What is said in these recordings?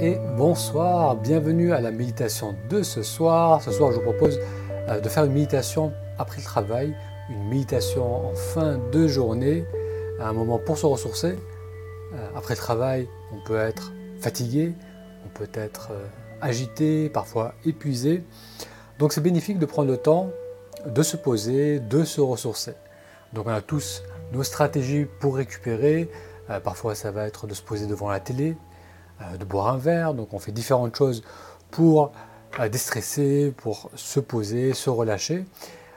Et bonsoir, bienvenue à la méditation de ce soir. Ce soir, je vous propose euh, de faire une méditation après le travail, une méditation en fin de journée, un moment pour se ressourcer. Euh, après le travail, on peut être fatigué, on peut être euh, agité, parfois épuisé. Donc c'est bénéfique de prendre le temps de se poser, de se ressourcer. Donc on a tous nos stratégies pour récupérer. Parfois ça va être de se poser devant la télé, de boire un verre. Donc on fait différentes choses pour déstresser, pour se poser, se relâcher.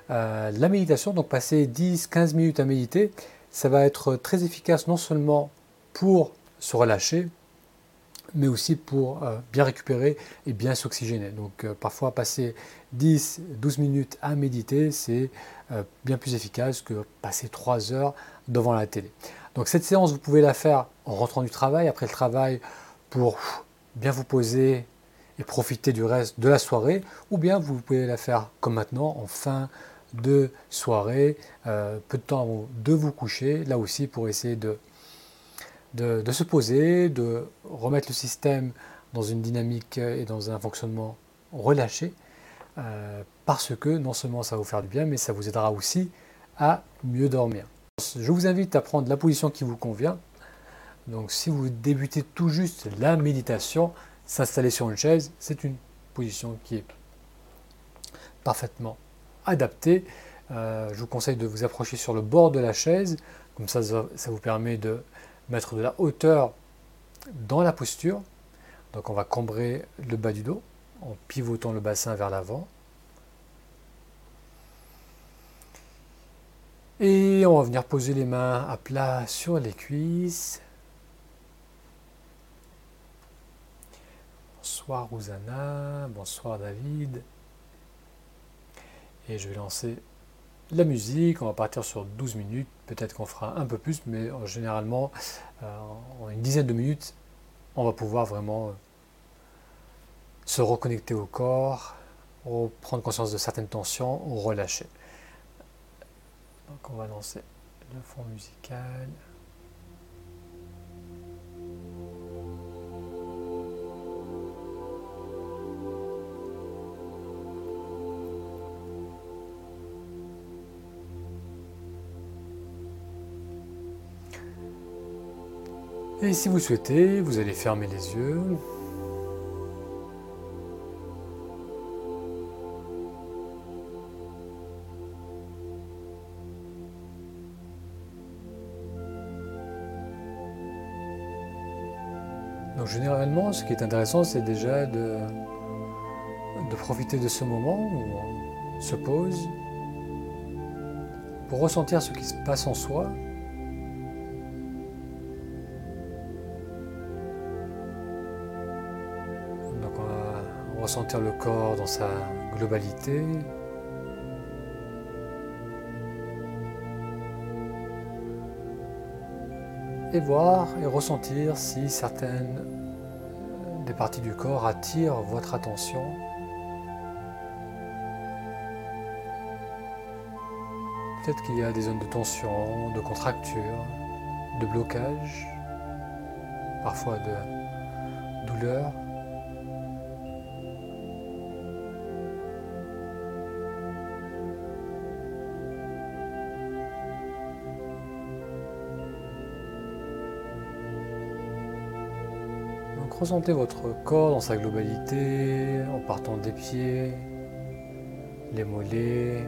la méditation, donc passer 10-15 minutes à méditer, ça va être très efficace non seulement pour se relâcher, mais aussi pour euh, bien récupérer et bien s'oxygéner. Donc euh, parfois passer 10-12 minutes à méditer, c'est euh, bien plus efficace que passer 3 heures devant la télé. Donc cette séance, vous pouvez la faire en rentrant du travail, après le travail, pour bien vous poser et profiter du reste de la soirée, ou bien vous pouvez la faire comme maintenant, en fin de soirée, peu de temps avant de vous coucher, là aussi pour essayer de de, se poser, de remettre le système dans une dynamique et dans un fonctionnement relâché, euh, parce que non seulement ça va vous faire du bien, mais ça vous aidera aussi à mieux dormir. Je vous invite à prendre la position qui vous convient. Donc si vous débutez tout juste la méditation, s'installer sur une chaise, c'est une position qui est parfaitement adaptée. Euh, je vous conseille de vous approcher sur le bord de la chaise, comme ça ça vous permet de mettre de la hauteur dans la posture. Donc on va cambrer le bas du dos en pivotant le bassin vers l'avant. Et on va venir poser les mains à plat sur les cuisses. Bonsoir Rosanna, bonsoir David. Et je vais lancer la musique, on va partir sur 12 minutes, peut-être qu'on fera un peu plus, mais euh, généralement, euh, en une dizaine de minutes, on va pouvoir vraiment euh, se reconnecter au corps, prendre conscience de certaines tensions, relâcher. Donc on va lancer le fond musical. Et si vous souhaitez, vous allez fermer les yeux. Donc généralement, ce qui est intéressant, c'est déjà de, de profiter de ce moment où on se pose pour ressentir ce qui se passe en soi ressentir le corps dans sa globalité. Et voir et ressentir si certaines des parties du corps attirent votre attention. Peut-être qu'il y a des zones de tension, de contracture, de blocage, parfois de douleur. Ressentez votre corps dans sa globalité en partant des pieds, les mollets,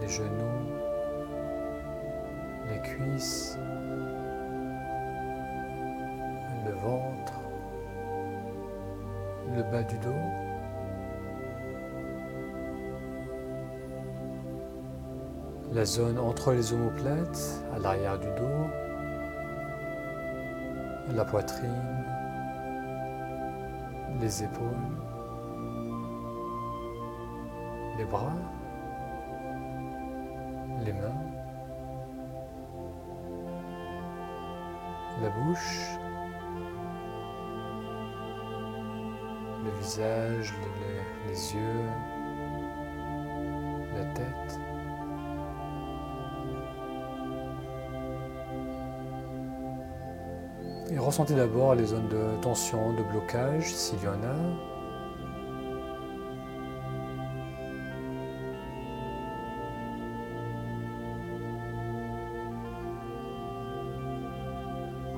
les genoux, les cuisses, le ventre, le bas du dos. La zone entre les omoplates, à l'arrière du dos, la poitrine, les épaules, les bras, les mains, la bouche, le visage, les, yeux, la tête. Ressentez d'abord les zones de tension, de blocage, s'il y en a.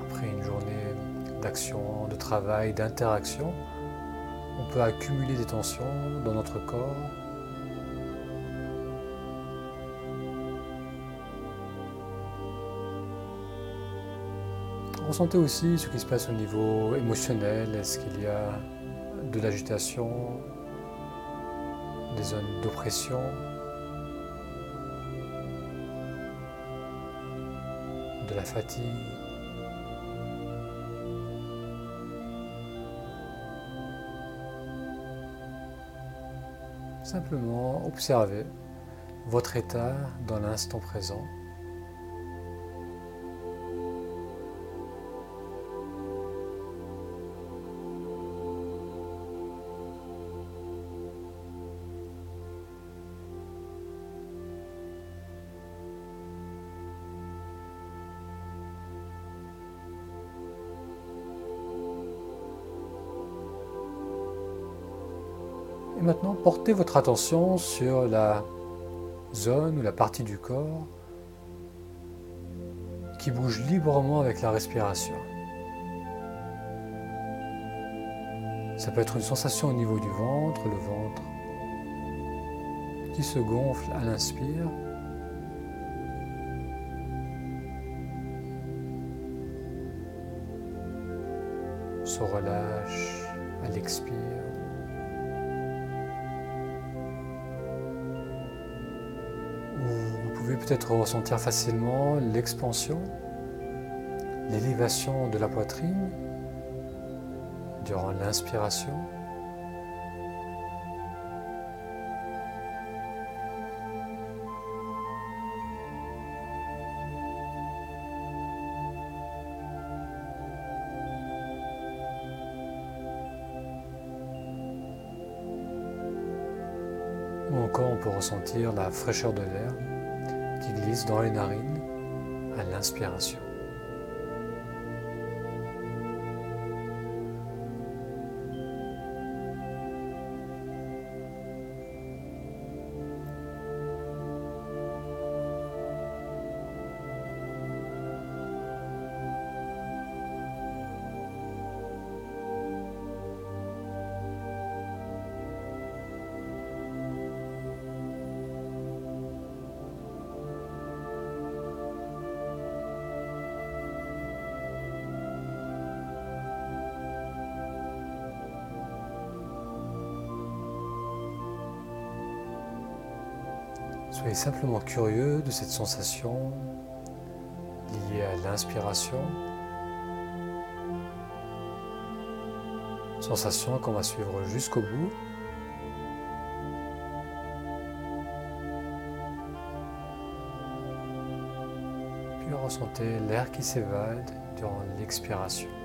Après une journée d'action, de travail, d'interaction, on peut accumuler des tensions dans notre corps Ressentez aussi ce qui se passe au niveau émotionnel. Est-ce qu'il y a de l'agitation, des zones d'oppression? De la fatigue? Simplement observez votre état dans l'instant présent. Portez votre attention sur la zone ou la partie du corps qui bouge librement avec la respiration. Ça peut être une sensation au niveau du ventre, le ventre qui se gonfle à l'inspire. se relâche à l'expire. Peut-être ressentir facilement l'expansion, l'élévation de la poitrine durant l'inspiration. Ou encore on peut ressentir la fraîcheur de l'air dans les narines à l'inspiration. Soyez simplement curieux de cette sensation liée à l'inspiration. Sensation qu'on va suivre jusqu'au bout. Puis ressentez l'air qui s'évade durant l'expiration.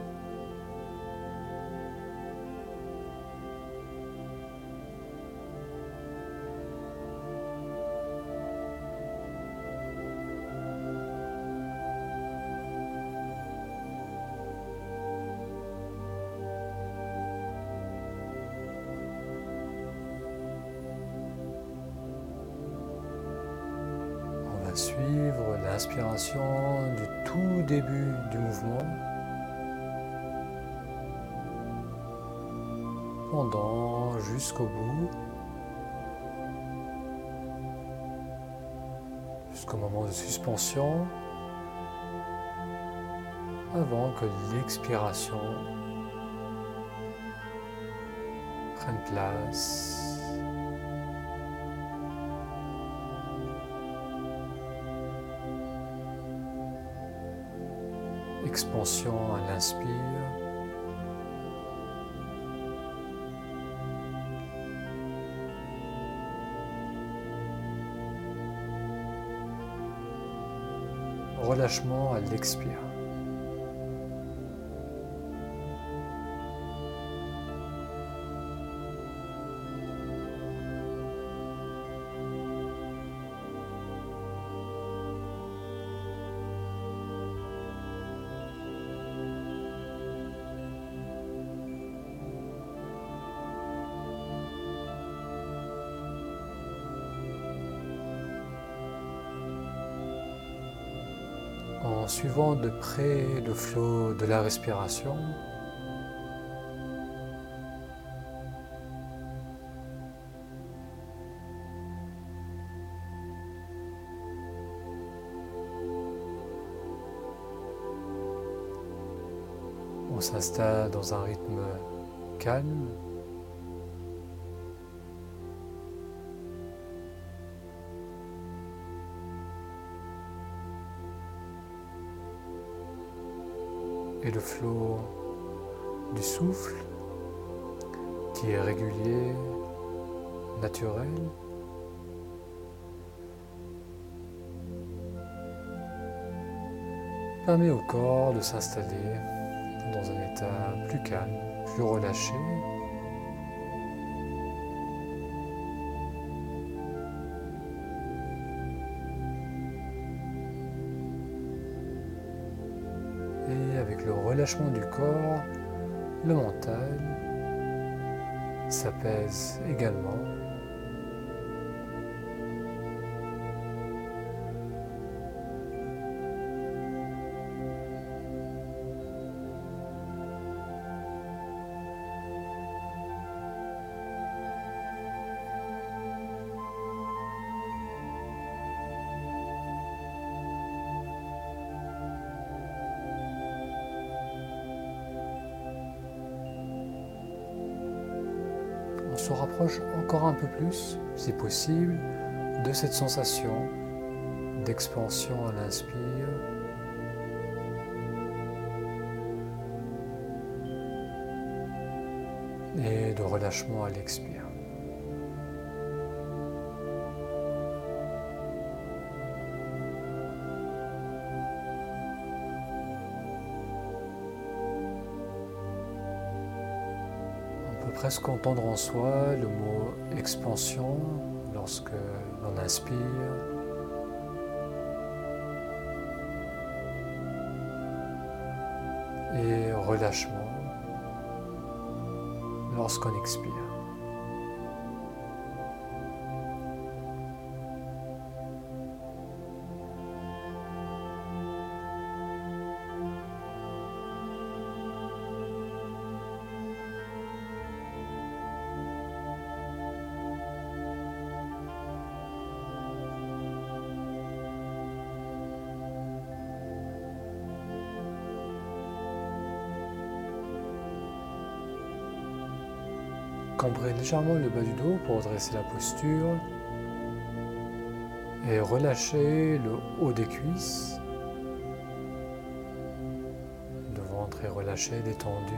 Suivre l'inspiration du tout début du mouvement. Pendant jusqu'au bout, jusqu'au moment de suspension, avant que l'expiration prenne place. Expansion à l'inspire. Relâchement à l'expire. Suivant de près le flot de la respiration, on s'installe dans un rythme calme. Le flot du souffle qui est régulier, naturel. permet au corps de s'installer dans un état plus calme, plus relâché. Du corps, le mental s'apaise également. Se rapproche encore un peu plus, si possible, de cette sensation d'expansion à l'inspire. Et de relâchement à l'expire. Presque entendre en soi le mot expansion lorsque l'on inspire. Et relâchement lorsqu'on expire. Cambrez légèrement le bas du dos pour redresser la posture et relâchez le haut des cuisses. Le ventre est relâché, détendu.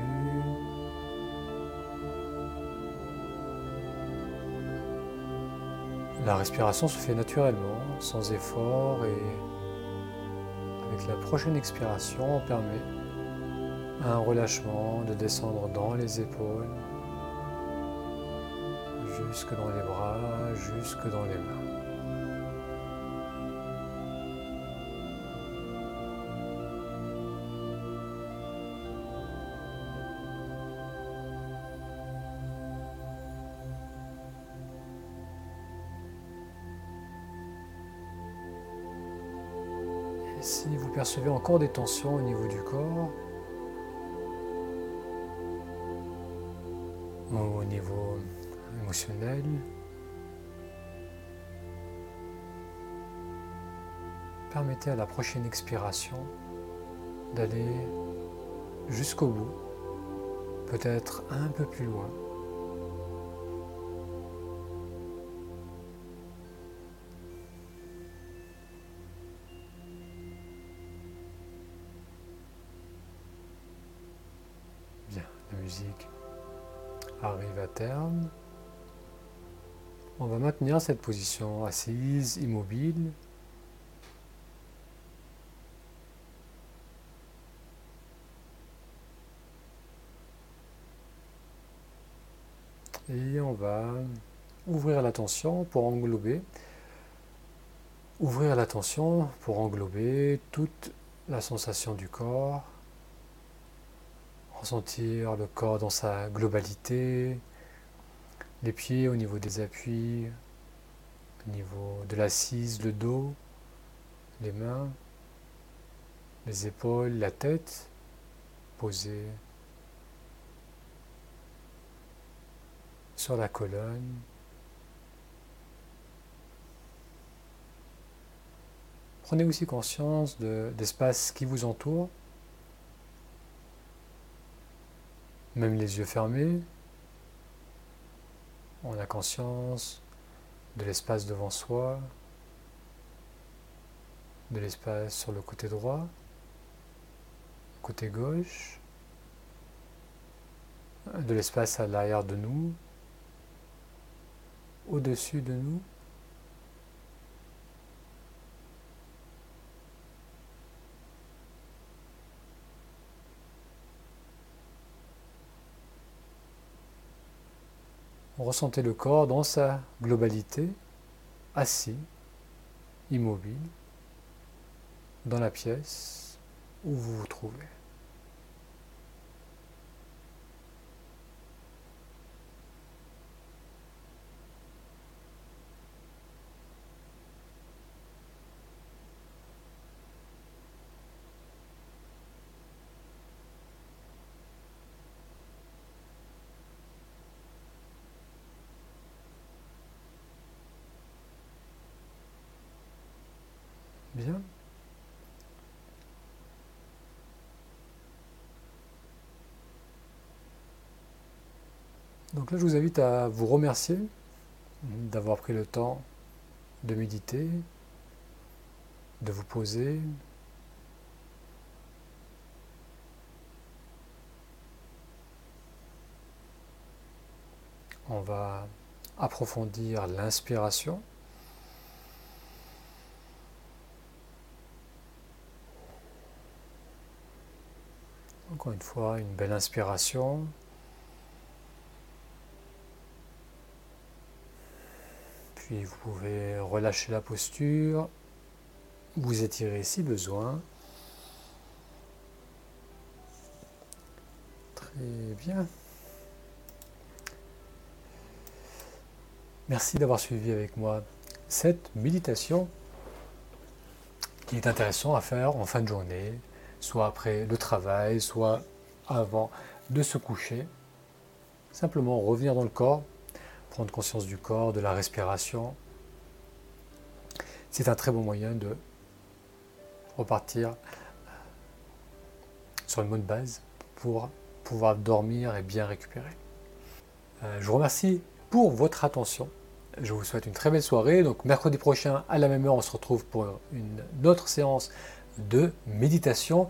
La respiration se fait naturellement, sans effort et avec la prochaine expiration, on permet un relâchement de descendre dans les épaules jusque dans les bras, jusque dans les mains. Si vous percevez encore des tensions au niveau du corps, au niveau émotionnel. Permettez à la prochaine expiration d'aller jusqu'au bout, peut-être un peu plus loin. Bien, la musique arrive à terme. On va maintenir cette position assise, immobile. Et on va ouvrir l'attention pour englober ouvrir l'attention pour englober toute la sensation du corps, ressentir le corps dans sa globalité, les pieds au niveau des appuis, au niveau de l'assise, le dos, les mains, les épaules, la tête posée sur la colonne. Prenez aussi conscience d'espace qui vous entoure, même les yeux fermés. On a conscience de l'espace devant soi, de l'espace sur le côté droit, côté gauche, de l'espace à l'arrière de nous, au-dessus de nous. Ressentez le corps dans sa globalité, assis, immobile, dans la pièce où vous vous trouvez. Bien. Donc là, je vous invite à vous remercier d'avoir pris le temps de méditer, de vous poser. On va approfondir l'inspiration. Encore une fois, une belle inspiration. Puis vous pouvez relâcher la posture, vous étirer si besoin. Très bien. Merci d'avoir suivi avec moi cette méditation qui est intéressant à faire en fin de journée, soit après le travail, soit avant de se coucher. Simplement revenir dans le corps, prendre conscience du corps, de la respiration. C'est un très bon moyen de repartir sur une bonne base pour pouvoir dormir et bien récupérer. Euh, je vous remercie pour votre attention. Je vous souhaite une très belle soirée. Donc mercredi prochain à la même heure, on se retrouve pour une autre séance de méditation.